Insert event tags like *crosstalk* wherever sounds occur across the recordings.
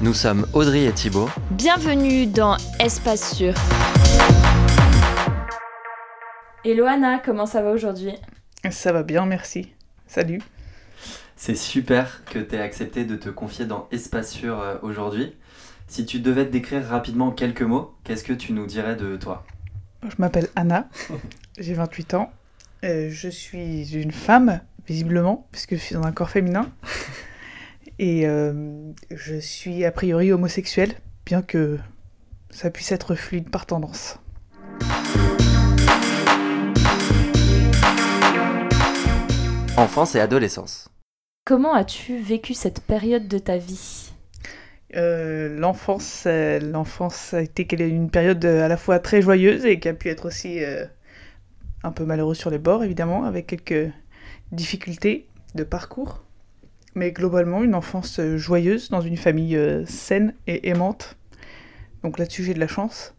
Nous sommes Audrey et Thibaut. Bienvenue dans Espace Sûr. Hello Anna, comment ça va aujourd'hui? Ça va bien, merci. Salut. C'est super que tu aies accepté de te confier dans Espace Sûr euh, aujourd'hui. Si tu devais te décrire rapidement en quelques mots, qu'est-ce que tu nous dirais de toi? Je m'appelle Anna, *laughs* j'ai 28 ans. Euh, je suis une femme, visiblement, puisque je suis dans un corps féminin. Et euh, je suis a priori homosexuelle, bien que ça puisse être fluide par tendance. Enfance et adolescence. Comment as-tu vécu cette période de ta vie? Euh, L'enfance, euh, l'enfance a été une période à la fois très joyeuse et qui a pu être aussi euh, un peu malheureuse sur les bords, évidemment, avec quelques difficultés de parcours. Mais globalement, une enfance joyeuse dans une famille saine et aimante. Donc là-dessus, j'ai de la chance.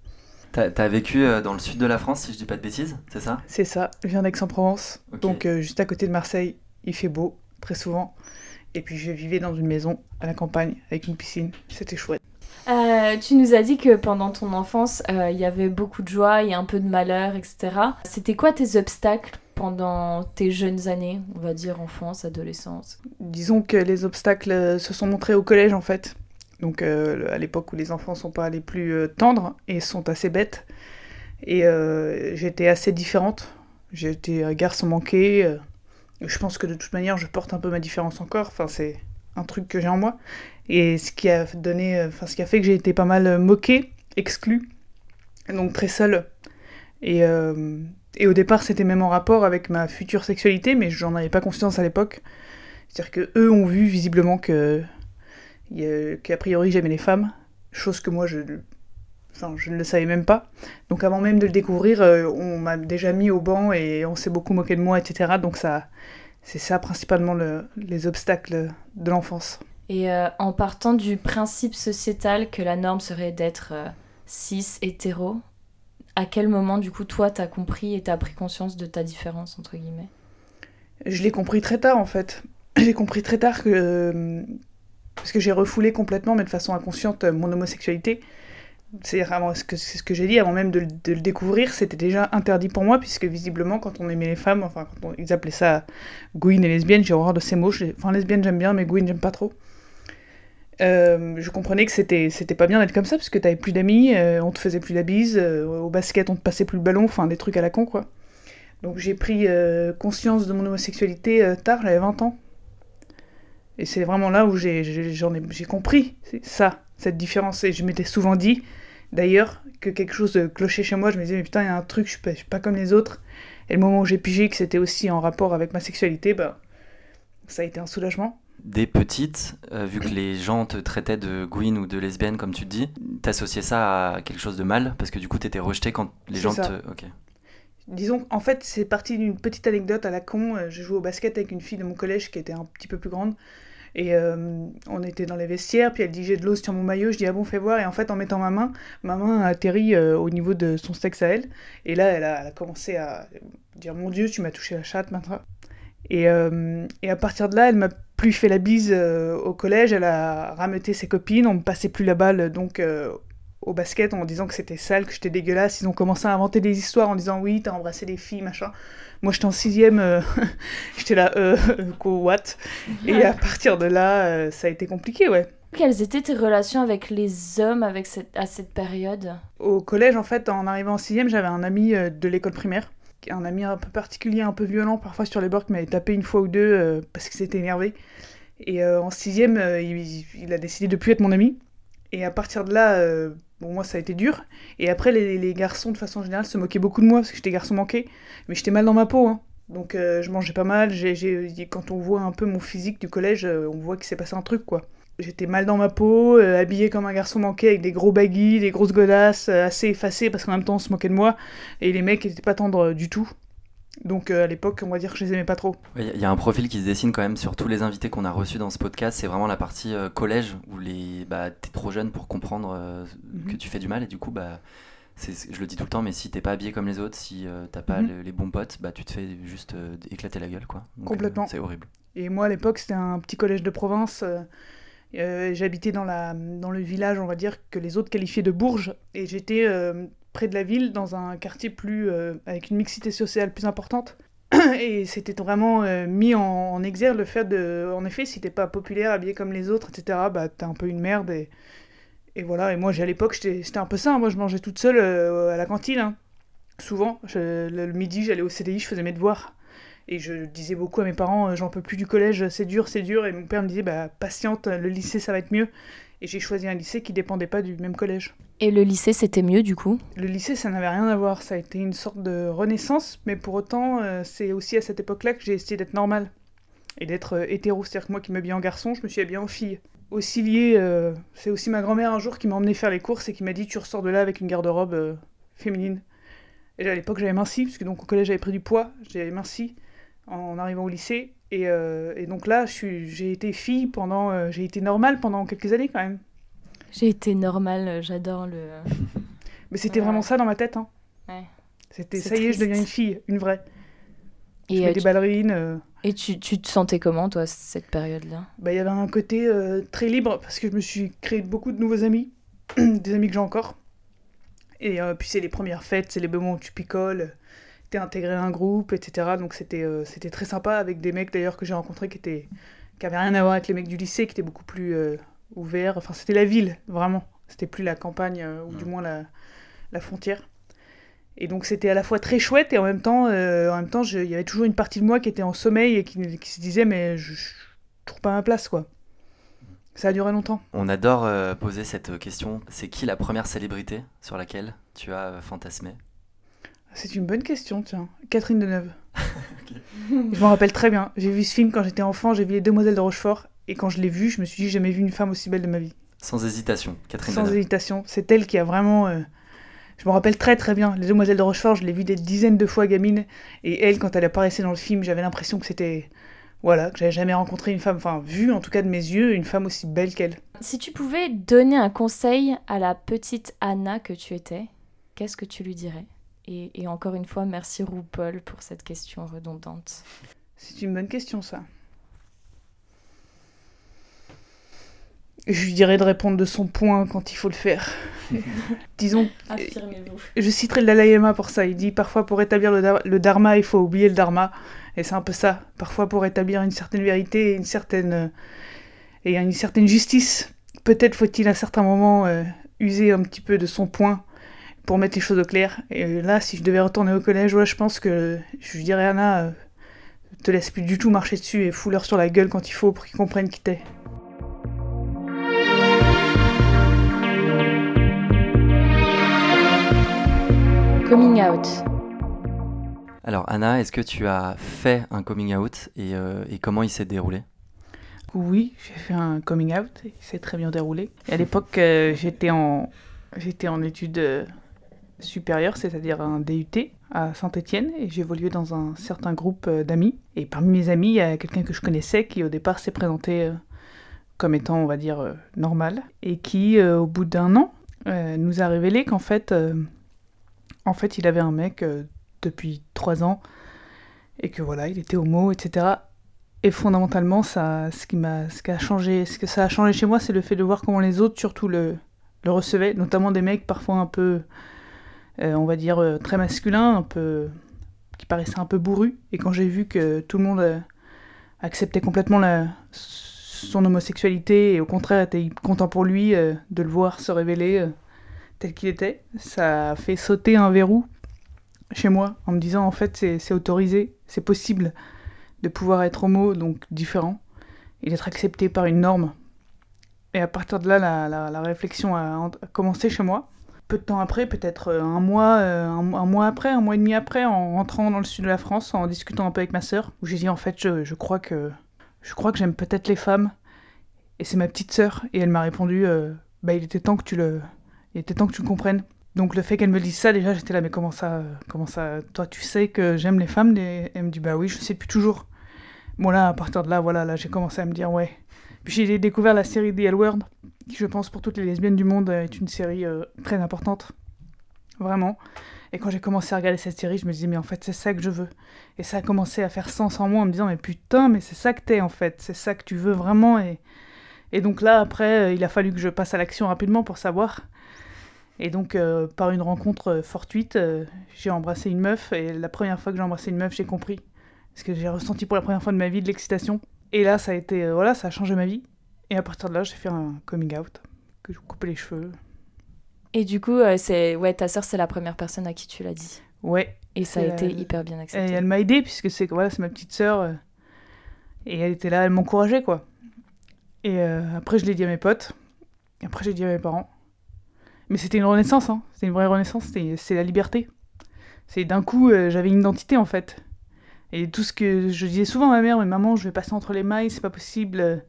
T'as as vécu euh, dans le sud de la France, si je dis pas de bêtises, c'est ça? C'est ça, je viens d'Aix-en-Provence, donc euh, juste à côté de Marseille, il fait beau, très souvent. Et puis je vivais dans une maison à la campagne avec une piscine, c'était chouette. Euh, tu nous as dit que pendant ton enfance, il y avait beaucoup de joie et un peu de malheur, etc. C'était quoi tes obstacles? Pendant tes jeunes années, on va dire enfance, adolescence? Disons que les obstacles se sont montrés au collège en fait donc euh, à l'époque où les enfants sont pas les plus euh, tendres et sont assez bêtes. Et euh, j'étais assez différente. J'étais un garçon manqué. je pense que de toute manière, je porte un peu ma différence encore. Enfin, c'est un truc que j'ai en moi. Et ce qui a donné, enfin, ce qui a fait que j'ai été pas mal moquée, exclue, donc très seule. Et, et au départ, c'était même en rapport avec ma future sexualité, mais j'en avais pas conscience à l'époque. C'est-à-dire que eux ont vu visiblement que qu'a priori j'aimais les femmes, chose que moi je, je ne le savais même pas. Donc avant même de le découvrir, euh, on m'a déjà mis au banc et on s'est beaucoup moqué de moi, etc. Donc ça, c'est ça principalement le, les obstacles de l'enfance. Et euh, en partant du principe sociétal que la norme serait d'être euh, cis, hétéro, à quel moment du coup toi t'as compris et t'as pris conscience de ta différence entre guillemets? Je l'ai compris très tard en fait. *clears throat* J'ai compris très tard que, parce que j'ai refoulé complètement, mais de façon inconsciente, euh, mon homosexualité. C'est ce que, ce que j'ai dit avant même de, le découvrir, c'était déjà interdit pour moi, puisque visiblement, quand on aimait les femmes, enfin, quand ils appelaient ça gouine et lesbienne, j'ai horreur de ces mots. Enfin, lesbienne, j'aime bien, mais gouine, j'aime pas trop. Euh, je comprenais que c'était c'était pas bien d'être comme ça parce que t'avais plus d'amis, euh, on te faisait plus la bise, au basket on te passait plus le ballon, enfin des trucs à la con quoi. Donc j'ai pris conscience de mon homosexualité tard, j'avais 20 ans. Et c'est vraiment là où j'ai, ai, compris ça, cette différence. Et je m'étais souvent dit, d'ailleurs, que quelque chose clochait chez moi. Je me disais, mais putain, il y a un truc, je suis, pas, suis pas comme les autres. Et le moment où j'ai pigé que c'était aussi en rapport avec ma sexualité, bah, ça a été un soulagement. Des petites, euh, vu que les gens te traitaient de gouine ou de lesbienne, comme tu te dis, t'associais ça à quelque chose de mal Parce que du coup, t'étais rejeté quand les gens te. Ok. Disons, en fait, c'est parti d'une petite anecdote à la con. Je jouais au basket avec une fille de mon collège qui était un petit peu plus grande. Et euh, on était dans les vestiaires, puis elle dit j'ai de l'eau sur mon maillot, je dis ah bon fais voir, et en fait en mettant ma main, ma main a atterri euh, au niveau de son sexe à elle, et là elle a, commencé à dire mon dieu tu m'as touché la chatte maintenant. Et, euh, et, à partir de là elle m'a plus fait la bise au collège, elle a rameuté ses copines, on me passait plus la balle donc au basket en disant que c'était sale, que j'étais dégueulasse. Ils ont commencé à inventer des histoires en disant oui, t'as embrassé des filles, machin. Moi, j'étais en sixième, euh, *laughs* j'étais là, euh, *laughs* quoi, what? Et à partir de là, euh, ça a été compliqué, ouais. Quelles étaient tes relations avec les hommes avec cette, à cette période? Au collège, en fait, en arrivant en sixième, j'avais un ami de l'école primaire, un ami un peu particulier, un peu violent parfois sur les bords, qui m'avait tapé une fois ou deux parce qu'il s'était énervé. Et en sixième, il, il, a décidé de plus être mon ami. Et à partir de là, Bon, moi, ça a été dur. Et après, les, garçons, de façon générale, se moquaient beaucoup de moi parce que j'étais garçon manqué. Mais j'étais mal dans ma peau. Hein. Donc, euh, je mangeais pas mal. Quand on voit un peu mon physique du collège, euh, on voit qu'il s'est passé un truc, quoi. J'étais mal dans ma peau, euh, habillée comme un garçon manqué avec des gros baguilles, des grosses godasses, euh, assez effacées parce qu'en même temps on se moquait de moi. Et les mecs n'étaient pas tendres euh, du tout. Donc euh, à l'époque, on va dire que je les aimais pas trop. Il y, y a un profil qui se dessine quand même sur tous les invités qu'on a reçus dans ce podcast. C'est vraiment la partie euh, collège où les, bah, t'es trop jeune pour comprendre euh, Mhm. que tu fais du mal et du coup, bah, c'est, je le dis tout le temps, mais si t'es pas habillé comme les autres, si t'as pas Mhm. le- les bons potes, bah, tu te fais juste éclater la gueule, quoi. Donc, Complètement. c'est horrible. Et moi, à l'époque, c'était un petit collège de province. Euh, J'habitais dans, dans le village, on va dire, que les autres qualifiaient de Bourges. Et j'étais euh, près de la ville, dans un quartier plus euh, avec une mixité sociale plus importante. *clears throat* Et c'était vraiment mis en, exergue le fait de... En effet, si t'es pas populaire, habillé comme les autres, etc., bah t'es un peu une merde. Et, voilà, et moi, à l'époque, j'étais un peu ça. Moi, je mangeais toute seule à la cantine. hein. Souvent, le, le midi, j'allais au CDI, je faisais mes devoirs. Et je disais beaucoup à mes parents, euh, j'en peux plus du collège, c'est dur, c'est dur. Et mon père me disait, bah patiente, le lycée ça va être mieux. Et j'ai choisi un lycée qui dépendait pas du même collège. Et le lycée, c'était mieux du coup? Le lycée, ça n'avait rien à voir. Ça a été une sorte de renaissance, mais pour autant, euh, c'est aussi à cette époque-là que j'ai essayé d'être normale et d'être euh, hétéro. C'est-à-dire que moi qui m'habillais en garçon, je me suis habillée en fille. Aussi lié, euh, c'est aussi ma grand-mère un jour qui m'a emmené faire les courses et qui m'a dit tu ressors de là avec une garde-robe euh, féminine. Et à l'époque, j'avais minci, parce que donc au collège, j'avais pris du poids, j'avais minci en arrivant au lycée. Et, euh, et donc là, je j'ai été fille pendant. euh, j'ai été normale pendant quelques années quand même. J'ai été normale, euh, j'adore le. *laughs* Mais c'était Ouais. vraiment ça dans ma tête. Hein. Ouais. C'était ça y est, je deviens une fille, une vraie. Je Et, mets euh, des ballerines. et tu, tu te sentais comment toi cette période-là? Bah, il y avait un côté très libre parce que je me suis créé beaucoup de nouveaux amis, *clears throat* des amis que j'ai encore. Et puis c'est les premières fêtes, c'est les moments où tu picoles, à un groupe, etc. Donc c'était euh, c'était très sympa avec des mecs d'ailleurs que j'ai rencontrés qui étaient qui avaient rien à voir avec les mecs du lycée, qui étaient beaucoup plus euh, ouverts. Enfin c'était la ville vraiment, c'était plus la campagne euh, ou du moins la, la frontière. Et donc c'était à la fois très chouette et en même temps, en même temps, il y avait toujours une partie de moi qui était en sommeil et qui, qui se disait mais je, je trouve pas ma place quoi. Ça a duré longtemps. On adore poser cette question. C'est qui la première célébrité sur laquelle tu as fantasmé? C'est une bonne question, tiens. Catherine Deneuve. *laughs* Je m'en rappelle très bien. J'ai vu ce film quand j'étais enfant, j'ai vu Les Demoiselles de Rochefort, et quand je l'ai vu, je me suis dit, j'ai jamais vu une femme aussi belle de ma vie. Sans hésitation, Catherine Sans Deneuve. hésitation. C'est elle qui a vraiment. euh, Je me rappelle très très bien. Les Demoiselles de Rochefort, je l'ai vu des dizaines de fois gamine, et elle, quand elle apparaissait dans le film, j'avais l'impression que c'était. Voilà, que j'avais jamais rencontré une femme, enfin, vu en tout cas de mes yeux, une femme aussi belle qu'elle. Si tu pouvais donner un conseil à la petite Anna que tu étais, qu'est-ce que tu lui dirais? Et, et encore une fois, merci RuPaul pour cette question redondante. C'est une bonne question, ça. Je lui dirais de répondre de son point quand il faut le faire. *laughs* Disons, Affirmez-vous. je citerai le Dalai Lama pour ça. Il dit parfois pour établir le dharma, il faut oublier le dharma. Et c'est un peu ça. Parfois pour établir une certaine vérité et une certaine, euh, et une certaine justice, peut-être faut-il à certains moments euh, user un petit peu de son point pour mettre les choses au clair. Et là, si je devais retourner au collège, ouais, je pense que je dirais Anna, euh, te laisse plus du tout marcher dessus et fous-leur sur la gueule quand il faut pour qu'ils comprennent qui t'es. Coming out. Alors Anna, est-ce que tu as fait un coming out et, euh, et comment il s'est déroulé? Oui, j'ai fait un coming out, et c'est très bien déroulé. Et à l'époque, euh, j'étais en, j'étais en études supérieures, c'est-à-dire un DUT à Saint-Étienne, et j'évoluais dans un certain groupe euh, d'amis. Et parmi mes amis, il y a quelqu'un que je connaissais qui au départ s'est présenté euh, comme étant, on va dire, euh, normal, et qui, au bout d'un an, nous a révélé qu'en fait, en fait, il avait un mec depuis trois ans, et que voilà, il était homo, etc. Et fondamentalement, ce, qui m'a, ce qui a changé, ce que ça a changé chez moi, c'est le fait de voir comment les autres, surtout, le, le recevaient, notamment des mecs parfois un peu, on va dire, euh, très masculins, un peu, qui paraissaient un peu bourrus. Et quand j'ai vu que tout le monde euh, acceptait complètement son homosexualité et au contraire était content pour lui euh, de le voir se révéler euh, tel qu'il était, ça a fait sauter un verrou chez moi en me disant en fait c'est, autorisé, c'est possible de pouvoir être homo, donc différent, et d'être accepté par une norme. Et à partir de là, la, la- réflexion a commencé chez moi. Peu de temps après, peut-être euh, un mois, euh, un, mois après, un mois et demi après, en rentrant dans le sud de la France, en discutant un peu avec ma sœur, où j'ai dit en fait, je, je crois que je crois que j'aime peut-être les femmes. Et c'est ma petite sœur, et elle m'a répondu euh, Bah, il était temps que tu le. Il était temps que tu comprennes. Donc le fait qu'elle me dise ça, déjà, j'étais là, mais comment ça, comment ça Toi, tu sais que j'aime les femmes? Et elle me dit Bah oui, je sais plus toujours. Bon, là, à partir de là, voilà, là, j'ai commencé à me dire Ouais. Puis j'ai découvert la série The L Word, qui, je pense, pour toutes les lesbiennes du monde, est une série euh, très importante. Vraiment. Et quand j'ai commencé à regarder cette série, je me disais, mais en fait, c'est ça que je veux. Et ça a commencé à faire sens en moi en me disant, mais putain, mais c'est ça que t'es en fait, c'est ça que tu veux vraiment. Et, donc là, après, euh, il a fallu que je passe à l'action rapidement pour savoir. Et donc, euh, par une rencontre fortuite, j'ai embrassé une meuf. Et la première fois que j'ai embrassé une meuf, j'ai compris. Parce que j'ai ressenti pour la première fois de ma vie de l'excitation. Et là, ça a été, voilà, ça a changé ma vie. Et à partir de là, j'ai fait un coming out, que je coupais les cheveux. Et du coup, c'est ouais, ta sœur, c'est la première personne à qui tu l'as dit. Ouais. Et ça a été hyper bien accepté. Et elle m'a aidé puisque c'est voilà, c'est ma petite sœur. et elle était là, elle m'encourageait quoi. Et euh, après, je l'ai dit à mes potes. Et après, j'ai dit à mes parents. Mais c'était une renaissance, hein. C'était une vraie renaissance. C'est la liberté. C'est d'un coup, euh, j'avais une identité, en fait. Et tout ce que je disais souvent à ma mère, mais maman, je vais passer entre les mailles, c'est pas possible.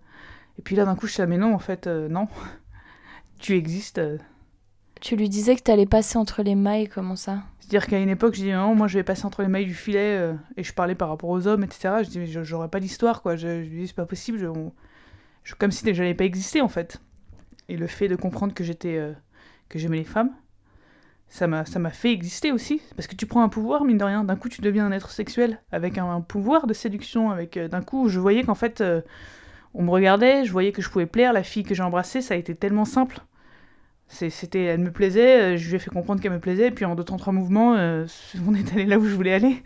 Et puis là, d'un coup, je suis là, mais non, en fait, euh, non. *laughs* tu existes. Tu lui disais que t'allais passer entre les mailles, comment ça? C'est-à-dire qu'à une époque, je disais, non, moi, je vais passer entre les mailles du filet, et je parlais par rapport aux hommes, etc. Je disais, j'aurais pas d'histoire, quoi. Je, je dis, c'est pas possible, je, comme si je n'avais pas existé en fait. Et le fait de comprendre que j'étais euh, que j'aimais les femmes, ça m'a ça m'a fait exister aussi parce que tu prends un pouvoir mine de rien, d'un coup tu deviens un être sexuel avec un, pouvoir de séduction avec euh, d'un coup je voyais qu'en fait euh, on me regardait, je voyais que je pouvais plaire, la fille que j'ai embrassée, ça a été tellement simple. C'était, elle me plaisait, je lui ai fait comprendre qu'elle me plaisait, et puis en deux temps trois mouvements, *laughs* on est allé là où je voulais aller.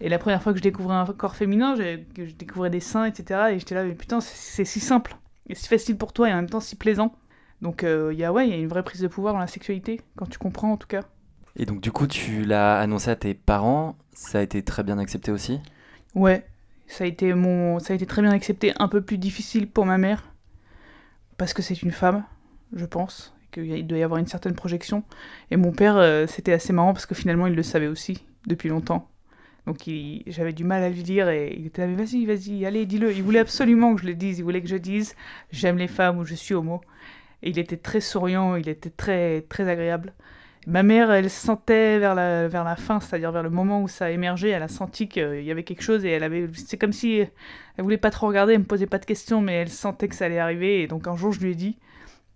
Et la première fois que je découvrais un corps féminin, que je découvrais des seins, etc., et j'étais là, mais putain, c'est si simple, et si facile pour toi, et en même temps si plaisant. Donc il euh, y a ouais, il y a une vraie prise de pouvoir dans la sexualité, quand tu comprends en tout cas. Et donc du coup, tu l'as annoncé à tes parents, ça a été très bien accepté aussi? Ouais, ça a été mon ça a été très bien accepté, un peu plus difficile pour ma mère parce que c'est une femme, je pense, qu'il doit y avoir une certaine projection. Et mon père, euh, c'était assez marrant parce que finalement, il le savait aussi depuis longtemps. Donc j'avais du mal à lui dire et il était là, vas-y, vas-y, allez, dis-le. Il voulait absolument que je le dise, il voulait que je dise j'aime les femmes ou je suis homo. Et il était très souriant, il était très, très agréable. Ma mère, elle sentait vers la, vers la fin, c'est-à-dire vers le moment où ça émergé, elle a senti qu'il y avait quelque chose et elle avait. C'est comme si elle voulait pas trop regarder, elle me posait pas de questions, mais elle sentait que ça allait arriver. Et donc un jour, je lui ai dit,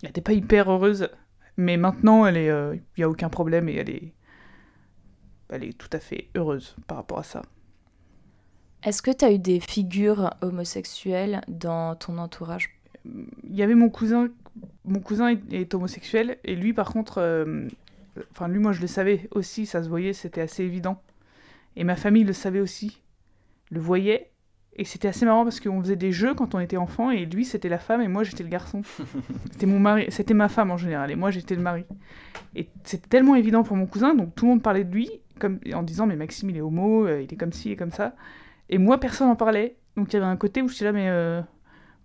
elle n'était pas hyper heureuse, mais maintenant, elle est, euh, il y a aucun problème et elle est, elle est tout à fait heureuse par rapport à ça. Est-ce que tu as eu des figures homosexuelles dans ton entourage? Il y avait mon cousin, mon cousin est, homosexuel, et lui par contre, euh, enfin lui moi je le savais aussi, ça se voyait, c'était assez évident. Et ma famille le savait aussi, le voyait, et c'était assez marrant parce qu'on faisait des jeux quand on était enfant, et lui c'était la femme et moi j'étais le garçon. *laughs* c'était mon mari, c'était ma femme en général, et moi j'étais le mari. Et c'était tellement évident pour mon cousin, donc tout le monde parlait de lui, comme, en disant mais Maxime il est homo, euh, il est comme ci et comme ça. Et moi personne n'en parlait. Donc il y avait un côté où je suis là mais euh,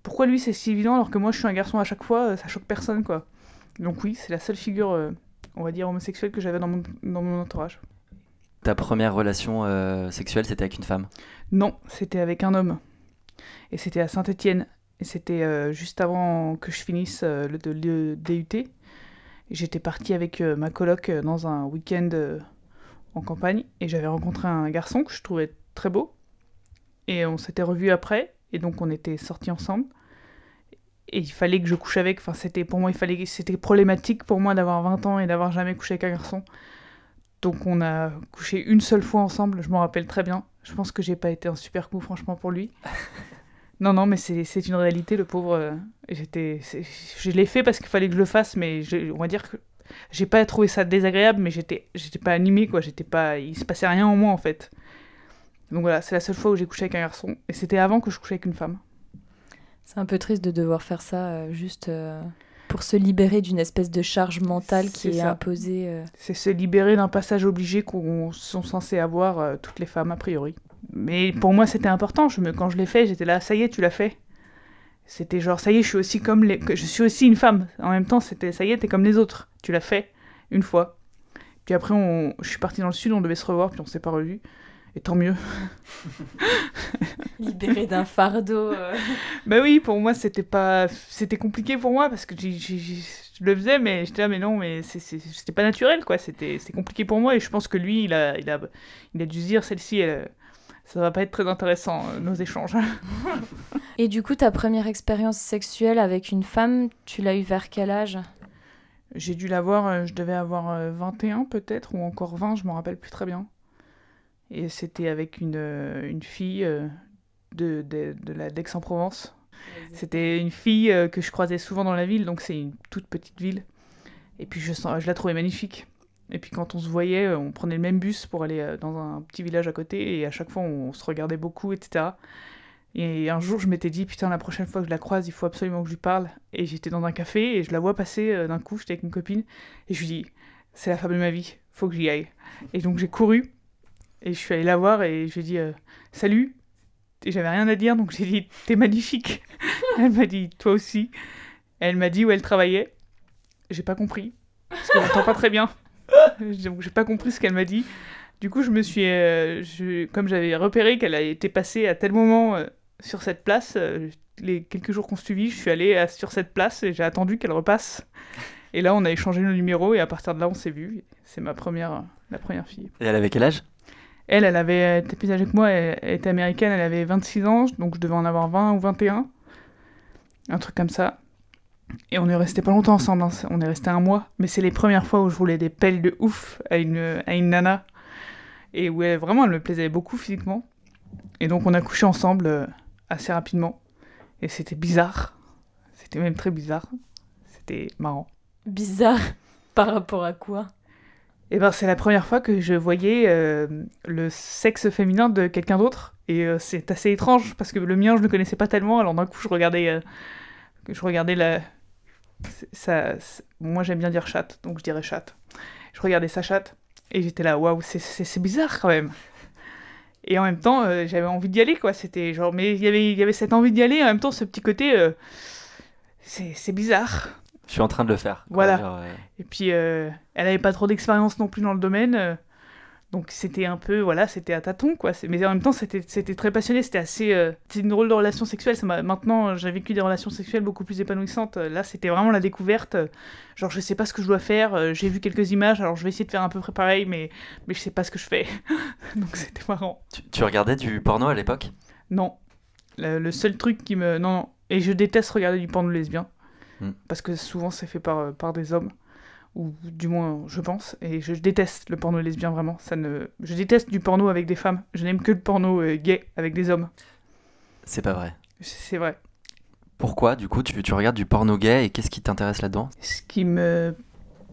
pourquoi lui c'est si évident alors que moi je suis un garçon à chaque fois, euh, ça choque personne quoi. Donc oui, c'est la seule figure, on va dire, homosexuelle que j'avais dans mon, dans mon entourage. Ta première relation sexuelle c'était avec une femme? Non, c'était avec un homme. Et c'était à Saint-Étienne. Et c'était juste avant que je finisse le, le, DUT. J'étais partie avec ma coloc dans un week-end en campagne et j'avais rencontré un garçon que je trouvais très beau. Et on s'était revus après et donc on était sortis ensemble. Et il fallait que je couche avec. Enfin, c'était pour moi, il fallait, c'était problématique pour moi d'avoir 20 ans et d'avoir jamais couché avec un garçon. Donc on a couché une seule fois ensemble. Je m'en rappelle très bien. Je pense que j'ai pas été un super coup, franchement, pour lui. *laughs* non, non, mais c'est une réalité, le pauvre. Euh, j'étais, je l'ai fait parce qu'il fallait que je le fasse, mais on va dire que j'ai pas trouvé ça désagréable, mais j'étais, j'étais pas animée, quoi. J'étais pas, il se passait rien en moi, en fait. Donc voilà, c'est la seule fois où j'ai couché avec un garçon, et c'était avant que je couchais avec une femme. C'est un peu triste de devoir faire ça euh, juste euh, pour se libérer d'une espèce de charge mentale qui est, imposée. Euh. C'est se libérer d'un passage obligé qu'on sont censés avoir toutes les femmes a priori. Mais pour moi, c'était important. Je me, quand je l'ai fait, j'étais là, ça y est, tu l'as fait. C'était genre, ça y est, je suis aussi comme les... je suis aussi une femme. En même temps, c'était, ça y est, t'es comme les autres. Tu l'as fait une fois. Puis après, on... je suis partie dans le sud, on devait se revoir, puis on s'est pas revus. Et tant mieux. Libéré d'un fardeau. euh. Bah oui, pour moi, c'était pas, c'était compliqué pour moi parce que j'ai- j'ai- j'ai- je le faisais, mais j'étais là, mais non, mais c'est- c'est- c'était pas naturel, quoi. C'était c'était compliqué pour moi et je pense que lui, il a, il a, il a dû se dire, celle-ci, elle, ça va pas être très intéressant, euh, nos échanges. *laughs* Et du coup, ta première expérience sexuelle avec une femme, tu l'as eu vers quel âge? J'ai dû l'avoir, euh, je devais avoir euh, 21 peut-être, ou encore 20, je m'en rappelle plus très bien. Et c'était avec une, euh, une fille euh, de, de, de la d'Aix-en-Provence. C'était une fille euh, que je croisais souvent dans la ville, donc c'est une toute petite ville. Et puis je, sens, je la trouvais magnifique. Et puis quand on se voyait, on prenait le même bus pour aller dans un petit village à côté, et à chaque fois on se regardait beaucoup, etc. Et un jour je m'étais dit, putain, la prochaine fois que je la croise, il faut absolument que je lui parle. Et j'étais dans un café, et je la vois passer d'un coup, j'étais avec une copine, et je lui dis, c'est la femme de ma vie, faut que j'y aille. Et donc j'ai couru, et je suis allée la voir, et je lui ai dit, euh, salut. Et j'avais rien à dire, donc j'ai dit, t'es magnifique. *laughs* Elle m'a dit, toi aussi. Elle m'a dit où elle travaillait. J'ai pas compris. Parce que j'entends pas très bien. *laughs* Donc j'ai pas compris ce qu'elle m'a dit. Du coup, je me suis. euh, je- comme j'avais repéré qu'elle a été passée à tel moment euh, sur cette place, les quelques jours qu'on suivit, je suis allée sur cette place et j'ai attendu qu'elle repasse. Et là, on a échangé nos numéros et à partir de là, on s'est vus. C'est ma première, la première fille. Et elle avait quel âge? Elle, elle avait elle était plus âgée que moi, elle, était américaine, elle avait 26 ans, donc je devais en avoir 20 ou 21. Un truc comme ça. Et on est resté pas longtemps ensemble, hein, on est resté un mois, mais c'est les premières fois où je roulais des pelles de ouf à une, à une nana. Et où elle, vraiment, elle me plaisait beaucoup physiquement. Et donc on a couché ensemble euh, assez rapidement. Et c'était bizarre. C'était même très bizarre. C'était marrant. Bizarre. Par rapport à quoi? Et ben c'est la première fois que je voyais euh, le sexe féminin de quelqu'un d'autre et euh, c'est assez étrange parce que le mien je le connaissais pas tellement alors d'un coup je regardais euh, je regardais la ça moi j'aime bien dire chatte donc je dirais chatte. Je regardais sa chatte et j'étais là waouh c'est- bizarre quand même. Et en même temps j'avais envie d'y aller quoi c'était genre mais il y avait il y avait cette envie d'y aller et en même temps ce petit côté c'est bizarre. Je suis en train de le faire. Voilà. Euh, Et puis, euh, elle avait pas trop d'expérience non plus dans le domaine. euh, donc, c'était un peu, voilà, c'était à tâtons, quoi. Mais en même temps, c'était très passionné. C'était assez. euh, c'est une drôle de relation sexuelle. Ça Maintenant, j'ai vécu des relations sexuelles beaucoup plus épanouissantes. Là, c'était vraiment la découverte. Genre, je sais pas ce que je dois faire. J'ai vu quelques images, alors je vais essayer de faire un peu près pareil, mais, mais je sais pas ce que je fais. *laughs* donc, c'était marrant. tu, tu regardais du porno à l'époque? Non. Le, le seul truc qui me. Non, non. Et je déteste regarder du porno lesbien. Hmm. Parce que souvent, c'est fait par, euh, par des hommes. Ou du moins, je pense. Et je déteste le porno lesbien, vraiment. Ça ne... Je déteste du porno avec des femmes. Je n'aime que le porno euh, gay avec des hommes. C'est pas vrai. C'est vrai. Pourquoi, du coup, tu, tu regardes du porno gay et qu'est-ce qui t'intéresse là-dedans? Ce qui me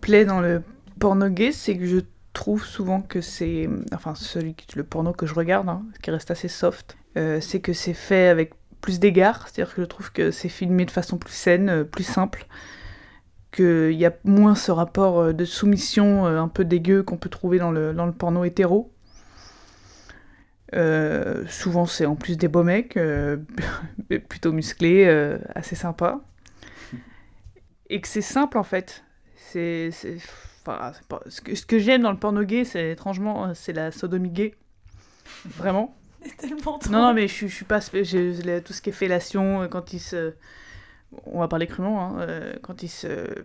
plaît dans le porno gay, c'est que je trouve souvent que c'est. Enfin, celui, le porno que je regarde, hein, qui reste assez soft, euh, c'est que c'est fait avec plus d'égard. C'est-à-dire que je trouve que c'est filmé de façon plus saine, euh, plus simple. Qu'il y a moins ce rapport euh, de soumission euh, un peu dégueu qu'on peut trouver dans le, dans le porno hétéro. Souvent, c'est en plus des beaux mecs, *laughs* plutôt musclés, assez sympas. Et que c'est simple en fait. C'est. enfin, Ce que, ce que j'aime dans le porno gay, c'est étrangement, c'est la sodomie gay. Vraiment. *laughs* Tellement. Non, non, mais je, suis- je suis pas. tout ce qui est fellation, euh, quand il se. On va parler crûment, hein, euh, quand il se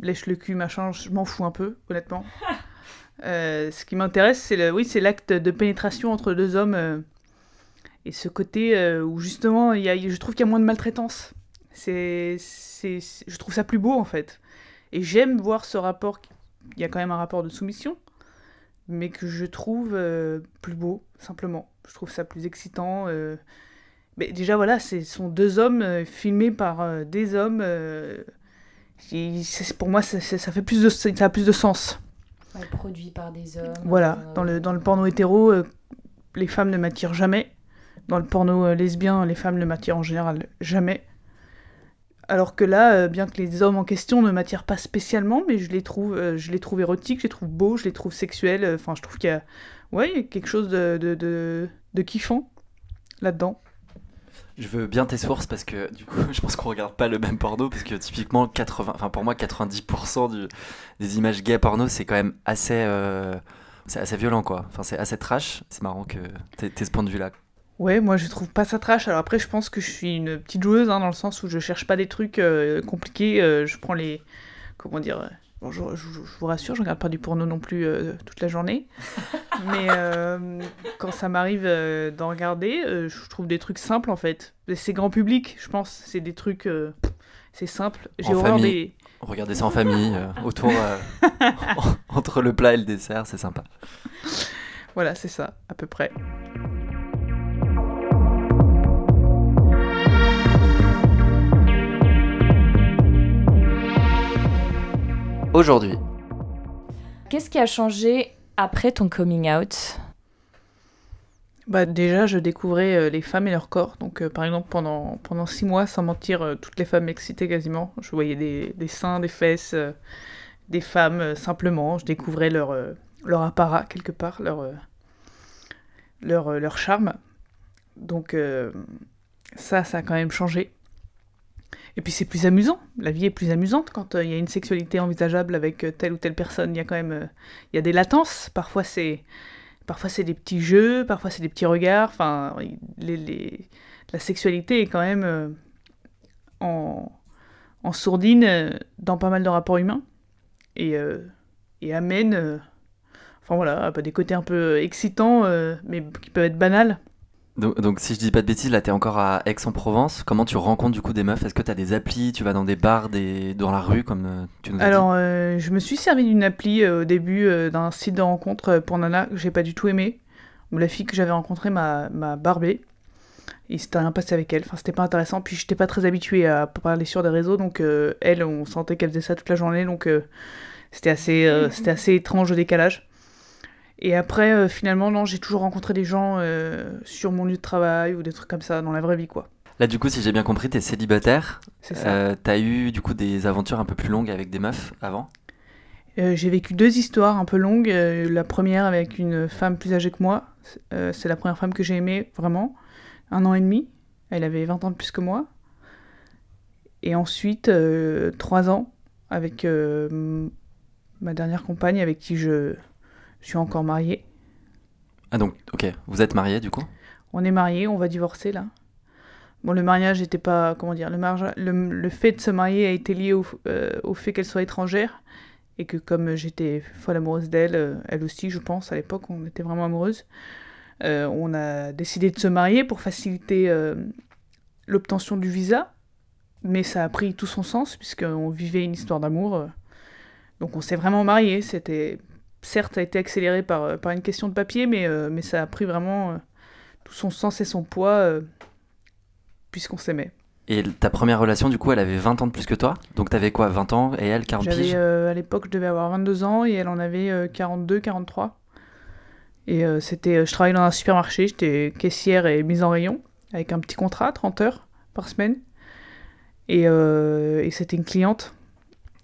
lèche le cul, machin, je m'en fous un peu, honnêtement. *laughs* Euh, ce qui m'intéresse, c'est le, oui, c'est l'acte de pénétration entre deux hommes euh, et ce côté euh, où justement, y a, je trouve qu'il y a moins de maltraitance. C'est, je trouve ça plus beau en fait. Et j'aime voir ce rapport. Il y a quand même un rapport de soumission, mais que je trouve plus beau, simplement. Je trouve ça plus excitant. euh. Mais déjà, voilà, ce sont deux hommes euh, filmés par euh, des hommes. qui- pour moi, ça, ça- ça fait plus de, ça a plus de sens. Ouais, produit par des hommes. Voilà, dans le, dans le porno hétéro, les femmes ne m'attirent jamais. Dans le porno lesbien, les femmes ne m'attirent en général jamais. Alors que là, bien que les hommes en question ne m'attirent pas spécialement, mais je les trouve, je les trouve érotiques, je les trouve beaux, je les trouve sexuels. Enfin, je trouve qu'il y a, ouais, quelque chose de, de, de, de kiffant là-dedans. Je veux bien tes sources parce que du coup, *laughs* je pense qu'on regarde pas le même porno parce que typiquement 80, enfin pour moi 90% du- des images gay porno c'est quand même assez, euh, C'est assez violent, quoi. Enfin, c'est assez trash. C'est marrant que t'aies ce point de vue-là. Ouais, moi je trouve pas ça trash. Alors après, je pense que je suis une petite joueuse, hein, dans le sens où je cherche pas des trucs euh, compliqués. euh, je prends les. Comment dire Bon, je, je- je vous rassure, je regarde pas du porno non plus euh, toute la journée. *laughs* Mais euh, quand ça m'arrive euh, d'en regarder, euh, je trouve des trucs simples en fait. C'est grand public, je pense. C'est des trucs. euh, c'est simple. J'ai En horreur famille. des. Regardez ça en famille, euh, *laughs* autour, euh, *laughs* entre le plat et le dessert, c'est sympa. Voilà, c'est ça, à peu près. Aujourd'hui, Qu'est-ce qui a changé après ton coming out? Bah déjà, je découvrais euh, les femmes et leur corps. Donc, euh, par exemple, pendant, pendant six mois, sans mentir, euh, toutes les femmes m'excitaient quasiment. Je voyais des, des seins, des fesses, euh, des femmes euh, simplement. Je découvrais leur, euh, leur apparat quelque part, leur, euh, leur, euh, leur charme. Donc, euh, ça, ça a quand même changé. Et puis c'est plus amusant, la vie est plus amusante quand euh, il y a une sexualité envisageable avec euh, telle ou telle personne. Il y a quand même euh, il y a des latences. Parfois c'est Parfois c'est des petits jeux, parfois c'est des petits regards. Enfin, la sexualité est quand même en, sourdine dans pas mal de rapports humains et, et amène, enfin voilà, des côtés un peu excitants, mais qui peuvent être banals. Donc, donc si je dis pas de bêtises, là t'es encore à Aix-en-Provence. Comment tu rencontres du coup des meufs? Est-ce que t'as des applis? Tu vas dans des bars, des... dans la rue comme euh, tu nous as dit? Alors, euh, je me suis servi d'une appli euh, au début euh, d'un site de rencontre pour Nana que j'ai pas du tout aimé. Où la fille que j'avais rencontrée m'a m'a barbé. Il s'était rien passé avec elle. Enfin, c'était pas intéressant. Puis, j'étais pas très habituée à parler sur des réseaux. Donc, euh, elle, on sentait qu'elle faisait ça toute la journée. Donc, euh, c'était assez, euh, *laughs* c'était assez étrange le décalage. Et après, euh, finalement, non, j'ai toujours rencontré des gens euh, sur mon lieu de travail ou des trucs comme ça dans la vraie vie, quoi. Là du coup, si j'ai bien compris, t'es célibataire. C'est ça. Euh, t'as eu du coup des aventures un peu plus longues avec des meufs avant? J'ai vécu deux histoires un peu longues. La première avec une femme plus âgée que moi. C'est la première femme que j'ai aimée, vraiment. Un an et demi. Elle avait 20 ans de plus que moi. Et ensuite, trois ans avec ma dernière compagne avec qui je, je suis encore mariée. Ah donc, ok, vous êtes mariés du coup? On est mariés, on va divorcer là. Bon, le mariage n'était pas. Comment dire le, marge- le, le fait de se marier a été lié au, euh, au fait qu'elle soit étrangère. Et que comme j'étais folle amoureuse d'elle, euh, elle aussi, je pense, à l'époque, on était vraiment amoureuses. euh, on a décidé de se marier pour faciliter l'obtention du visa. Mais ça a pris tout son sens, puisqu'on vivait une histoire d'amour. Donc on s'est vraiment mariés. C'était. Certes, ça a été accéléré par, euh, par une question de papier, mais, euh, mais ça a pris vraiment. euh, tout son sens et son poids puisqu'on s'aimait. Et ta première relation du coup, elle avait 20 ans de plus que toi? Donc t'avais quoi 20 ans et elle 40 J'avais piges? euh, à l'époque je devais avoir 22 ans et elle en avait euh, 42 43. Et euh, c'était je travaillais dans un supermarché, j'étais caissière et mise en rayon avec un petit contrat 30 heures par semaine. Et, et c'était une cliente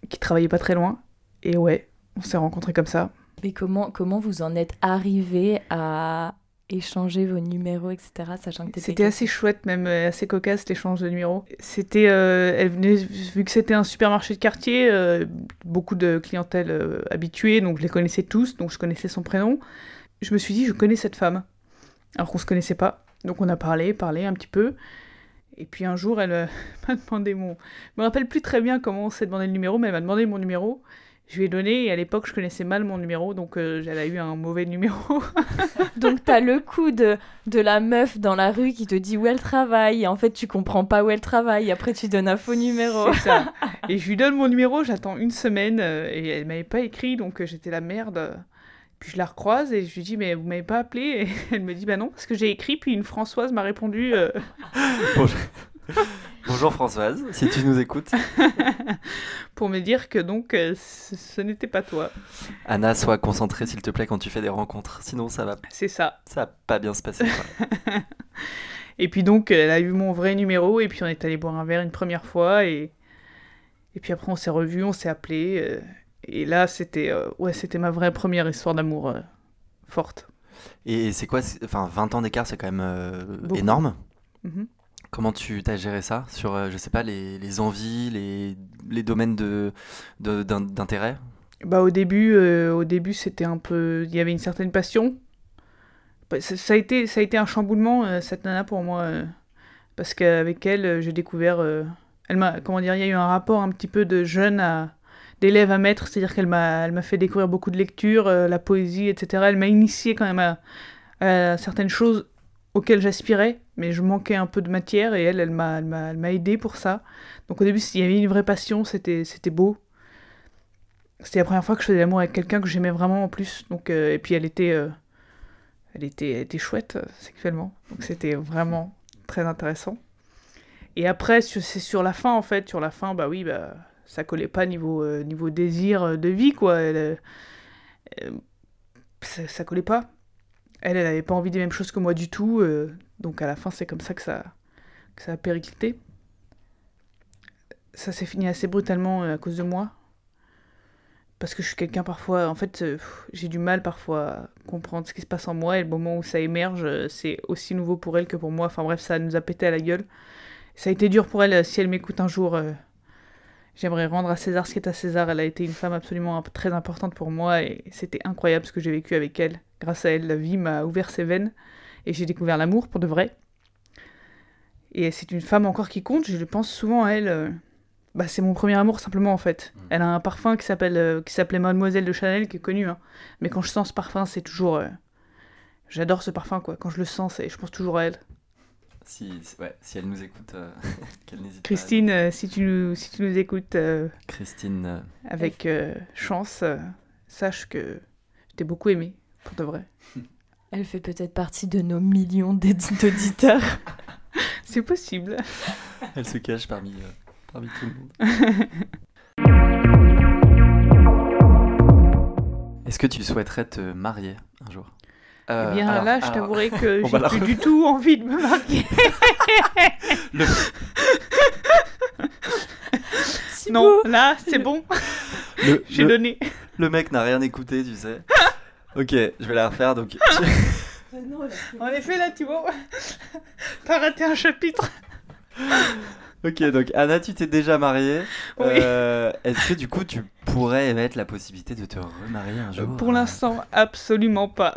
qui travaillait pas très loin et ouais, on s'est rencontrés comme ça. Mais comment, comment vous en êtes arrivé à échanger vos numéros, etc., sachant que C'était assez chouette, même euh, assez cocasse l'échange de numéros. C'était, euh, elle venait, vu que c'était un supermarché de quartier, euh, beaucoup de clientèle euh, habituée, donc je les connaissais tous, donc je connaissais son prénom. Je me suis dit, je connais cette femme, alors qu'on se connaissait pas. Donc on a parlé, parlé un petit peu. Et puis un jour, elle *laughs* m'a demandé mon. Je me rappelle plus très bien comment on s'est demandé le numéro, mais elle m'a demandé mon numéro. Je lui ai donné, et à l'époque, je connaissais mal mon numéro, donc euh, elle a eu un mauvais numéro. *laughs* Donc t'as le coup de, de la meuf dans la rue qui te dit où elle travaille, et en fait tu comprends pas où elle travaille, après tu donnes un faux numéro. C'est ça. *laughs* Et je lui donne mon numéro, j'attends une semaine euh, et elle m'avait pas écrit, donc euh, j'étais la merde. Puis je la recroise et je lui dis mais vous m'avez pas appelé? Et elle me dit bah non parce que j'ai écrit puis une Françoise m'a répondu euh, Bonjour. Françoise, si tu nous écoutes. *laughs* pour me dire que donc euh, ce, ce n'était pas toi. Anna, sois concentrée s'il te plaît quand tu fais des rencontres, sinon ça va, C'est ça. ça va pas bien se passer. *laughs* Et puis donc elle a eu mon vrai numéro et puis on est allé boire un verre une première fois et et puis après on s'est revus, on s'est appelé euh, et là c'était euh, ouais c'était ma vraie première histoire d'amour euh, forte. Et c'est quoi Enfin, 20 ans d'écart, c'est quand même euh, Beaucoup. énorme. Comment tu t'as géré ça sur, euh, je sais pas, les, les envies, les, les domaines de, de- d'intérêt? Bah au début, euh, début c'était un peu, il y avait une certaine passion. Bah, ça, a été, ça a été un chamboulement euh, cette nana pour moi, parce qu'avec elle j'ai découvert, elle comment dire, il y a eu un rapport un petit peu de jeune à, d'élève à maître, c'est-à-dire qu'elle m'a, fait découvrir beaucoup de lectures, la poésie, etc. Elle m'a initié quand même à certaines choses auxquelles j'aspirais, mais je manquais un peu de matière et elle, elle m'a, elle m'a, elle m'a aidé pour ça. Donc au début, il y avait une vraie passion, c'était, c'était beau. C'était la première fois que je faisais l'amour avec quelqu'un que j'aimais vraiment en plus. Donc, euh, et puis elle était, euh, elle était, était chouette euh, sexuellement. Donc c'était vraiment très intéressant. Et après, c'est sur la fin en fait. Sur la fin, bah oui, bah ça collait pas niveau, niveau désir de vie quoi. Ça, ça collait pas. Elle, elle avait pas envie des mêmes choses que moi du tout. euh, donc à la fin, c'est comme ça que ça, que ça a périclité. Ça s'est fini assez brutalement euh, à cause de moi. Parce que je suis quelqu'un parfois, en fait, euh, j'ai du mal parfois à comprendre ce qui se passe en moi et le moment où ça émerge, c'est aussi nouveau pour elle que pour moi. Enfin bref, ça nous a pété à la gueule. Ça a été dur pour elle, si elle m'écoute un jour. J'aimerais rendre à César ce qui est à César. Elle a été une femme absolument très importante pour moi et c'était incroyable ce que j'ai vécu avec elle. Grâce à elle, la vie m'a ouvert ses veines et j'ai découvert l'amour pour de vrai. Et c'est une femme encore qui compte, je pense souvent à elle. euh, Bah, c'est mon premier amour simplement en fait. Mm. Elle a un parfum qui s'appelle euh, qui s'appelait Mademoiselle de Chanel qui est connu hein. Mais quand je sens ce parfum, c'est toujours euh, j'adore ce parfum quoi. Quand je le sens, c'est je pense toujours à elle. Si, ouais, si elle nous écoute, euh, *laughs* qu'elle n'hésite Christine, euh, si tu nous si tu nous écoutes euh, pas. Christine, euh, avec euh, chance, euh, sache que je t'ai beaucoup aimé pour de vrai. *laughs* Elle fait peut-être partie de nos millions d'auditeurs. *laughs* C'est possible. elle se cache parmi, euh, parmi tout le monde. Est-ce que tu souhaiterais te marier un jour? Euh, Eh bien alors- là, je t'avouerai que *laughs* j'ai plus refaire. du tout envie de me marier. le- *laughs* Si non, beau. là, c'est bon, *laughs* j'ai le- donné. Le mec n'a rien écouté, tu sais. Ok, je vais la refaire. Donc, En effet, là, tu vois, t'as raté un chapitre. Ok, donc Anna, tu t'es déjà mariée. Oui. Euh, Est-ce que du coup, tu pourrais émettre la possibilité de te remarier un jour Pour l'instant, absolument pas.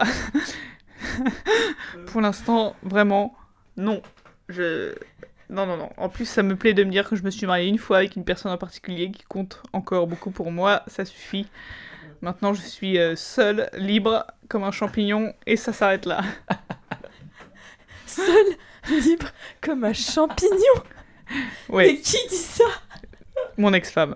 Pour l'instant, vraiment, non. Je... Non, non, non. En plus, ça me plaît de me dire que je me suis mariée une fois avec une personne en particulier qui compte encore beaucoup pour moi. Ça suffit. Maintenant, je suis euh, seule, libre, comme un champignon, et ça s'arrête là. *laughs* Seul, libre, comme un champignon. *laughs* Ouais, Mais qui dit ça? Mon ex-femme.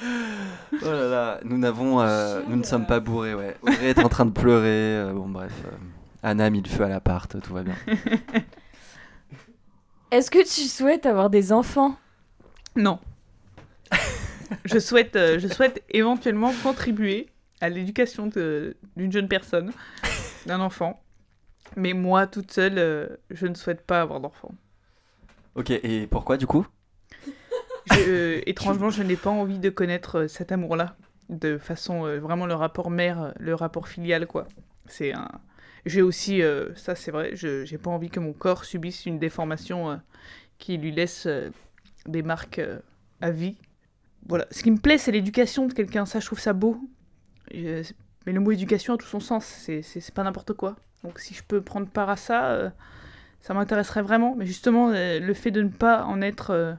Oh là là, nous n'avons, euh, nous ne sommes pas bourrés, ouais. Audrey est en train de pleurer. euh, bon, bref. euh, Anna a mis le feu à l'appart, tout va bien. *laughs* Est-ce que tu souhaites avoir des enfants? Non. je, souhaite, euh, je souhaite éventuellement contribuer à l'éducation d'une jeune personne, d'un enfant. Mais moi, toute seule, euh, je ne souhaite pas avoir d'enfant. Ok, et pourquoi du coup? Euh, étrangement, je n'ai pas envie de connaître euh, cet amour-là, de façon euh, vraiment le rapport mère, le rapport filial, quoi. C'est un. J'ai aussi, ça c'est vrai, je j'ai pas envie que mon corps subisse une déformation qui lui laisse des marques à vie. Voilà. Ce qui me plaît, c'est l'éducation de quelqu'un. Ça, je trouve ça beau. Mais le mot éducation a tout son sens. C'est pas n'importe quoi. Donc si je peux prendre part à ça, ça m'intéresserait vraiment. Mais justement, euh, le fait de ne pas en être euh,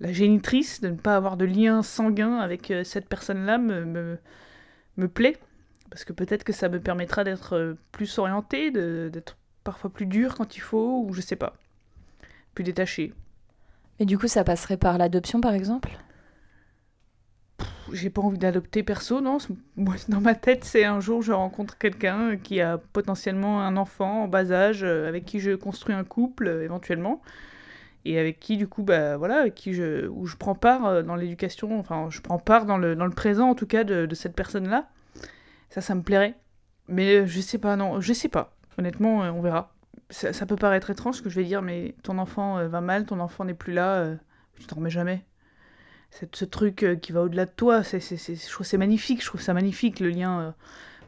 la génitrice, de ne pas avoir de lien sanguin avec euh, cette personne-là me, me, plaît. Parce que peut-être que ça me permettra d'être plus orientée, d'être parfois plus dur quand il faut, ou je sais pas. Plus détachée. Et du coup, ça passerait par l'adoption, par exemple? J'ai pas envie d'adopter perso, non. Moi, dans ma tête, c'est un jour je rencontre quelqu'un qui a potentiellement un enfant en bas âge, euh, avec qui je construis un couple euh, éventuellement, et avec qui du coup, bah voilà, avec qui je, où je prends part euh, dans l'éducation, enfin, je prends part dans le, dans le présent en tout cas de, de cette personne-là. Ça, ça me plairait. Mais je sais pas, non, je sais pas. Honnêtement, on verra. Ça, ça peut paraître étrange ce que je vais dire, mais ton enfant va mal, ton enfant n'est plus là, tu t'en remets jamais c'est ce truc euh, qui va au-delà de toi. C'est, c'est, c'est- je trouve c'est magnifique. Je trouve ça magnifique. Le lien euh,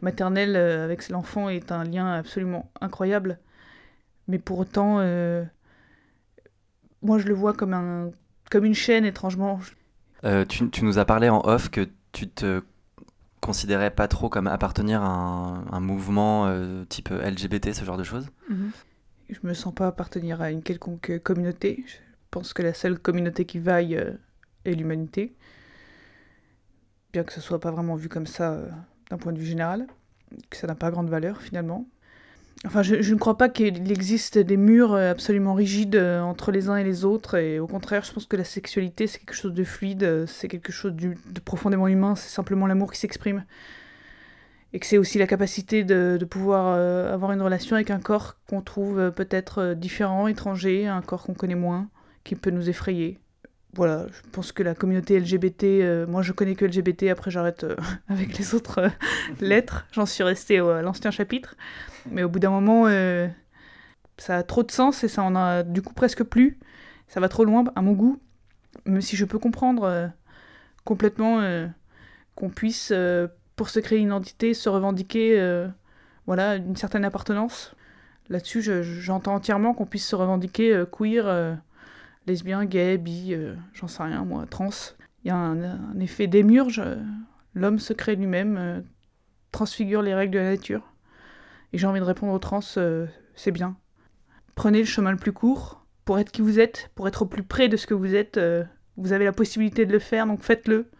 maternel euh, avec l'enfant est un lien absolument incroyable. Mais pour autant, euh, moi je le vois comme un, comme une chaîne étrangement. Euh, tu, tu nous as parlé en off que tu te considérais pas trop comme appartenir à un, un mouvement euh, type LGBT, ce genre de choses? Je me sens pas appartenir à une quelconque communauté. Je pense que la seule communauté qui vaille est l'humanité. Bien que ce soit pas vraiment vu comme ça euh, d'un point de vue général, que ça n'a pas grande valeur finalement. Enfin, je, ne crois pas qu'il existe des murs euh, absolument rigides euh, entre les uns et les autres. Et au contraire, je pense que la sexualité, c'est quelque chose de fluide, c'est quelque chose de profondément humain, c'est simplement l'amour qui s'exprime. Et que c'est aussi la capacité de, pouvoir avoir une relation avec un corps qu'on trouve peut-être différent, étranger, un corps qu'on connaît moins, qui peut nous effrayer. Voilà, je pense que la communauté LGBT, euh, moi je connais que LGBT, après j'arrête euh, *laughs* avec les autres euh, *laughs* lettres, j'en suis restée au- à l'ancien chapitre. Mais au bout d'un moment, ça a trop de sens et ça en a du coup presque plus. Ça va trop loin à mon goût. Même si je peux comprendre complètement qu'on puisse, pour se créer une identité, se revendiquer voilà, une certaine appartenance. Là-dessus, je- j'entends entièrement qu'on puisse se revendiquer queer, euh, lesbien, gay, bi, euh, j'en sais rien, moi, trans. Il y a un, effet démiurge. euh, L'homme se crée lui-même, euh, transfigure les règles de la nature. Et j'ai envie de répondre aux trans, c'est bien. Prenez le chemin le plus court pour être qui vous êtes, pour être au plus près de ce que vous êtes. vous avez la possibilité de le faire, donc faites-le.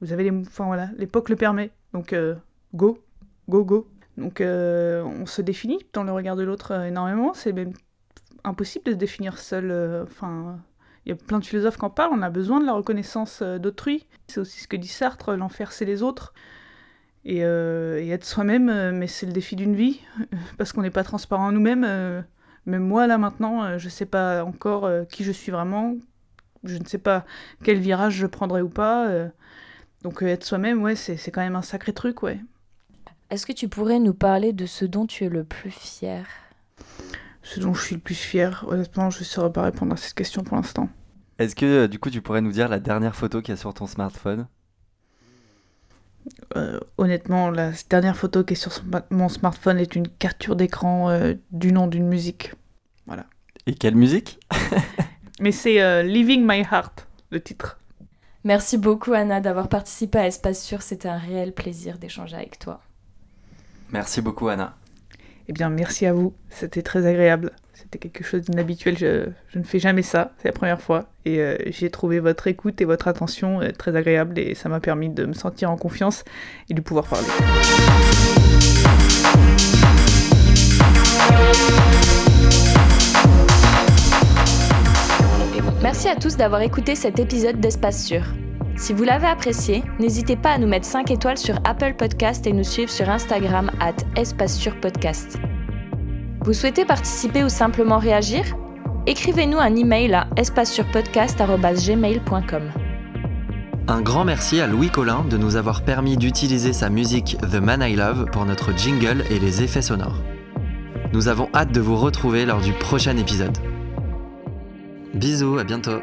Vous avez les, enfin voilà, l'époque le permet, donc go, go, go. Donc on se définit dans le regard de l'autre énormément. C'est même impossible de se définir seul. euh, Enfin, il y a plein de philosophes qui en parlent. On a besoin de la reconnaissance euh, d'autrui. C'est aussi ce que dit Sartre. L'enfer, c'est les autres. Et, euh, et être soi-même, euh, mais c'est le défi d'une vie, *laughs* parce qu'on n'est pas transparent à nous-mêmes. euh, même moi, là, maintenant, euh, je sais pas encore euh, qui je suis vraiment. Je ne sais pas quel virage je prendrai ou pas. euh. donc euh, être soi-même, ouais, c'est c'est quand même un sacré truc, ouais. Est-ce que tu pourrais nous parler de ce dont tu es le plus fier? Ce dont je suis le plus fier, honnêtement, je ne saurais pas répondre à cette question pour l'instant. Est-ce que euh, du coup tu pourrais nous dire la dernière photo qu'il y a sur ton smartphone? Euh, honnêtement, la dernière photo qui est sur mon smartphone est une capture d'écran euh, du nom d'une musique. Et quelle musique? *laughs* Mais c'est euh, Living My Heart, le titre. Merci beaucoup Anna d'avoir participé à Espace Sûr, c'était un réel plaisir d'échanger avec toi. Merci beaucoup Anna. Eh merci à vous, c'était très agréable. C'était quelque chose d'inhabituel, je, je ne fais jamais ça, c'est la première fois. Et euh, j'ai trouvé votre écoute et votre attention euh, très agréable et ça m'a permis de me sentir en confiance et de pouvoir parler. Merci à tous d'avoir écouté cet épisode d'Espace Sûr. Si vous l'avez apprécié, n'hésitez pas à nous mettre 5 étoiles sur Apple Podcast et nous suivre sur Instagram at Espace Sûr Podcast. Vous souhaitez participer ou simplement réagir? Écrivez-nous un email à espacesurpodcast.gmail.com. Un grand merci à Louis Collin de nous avoir permis d'utiliser sa musique The Man I Love pour notre jingle et les effets sonores. Nous avons hâte de vous retrouver lors du prochain épisode. Bisous, à bientôt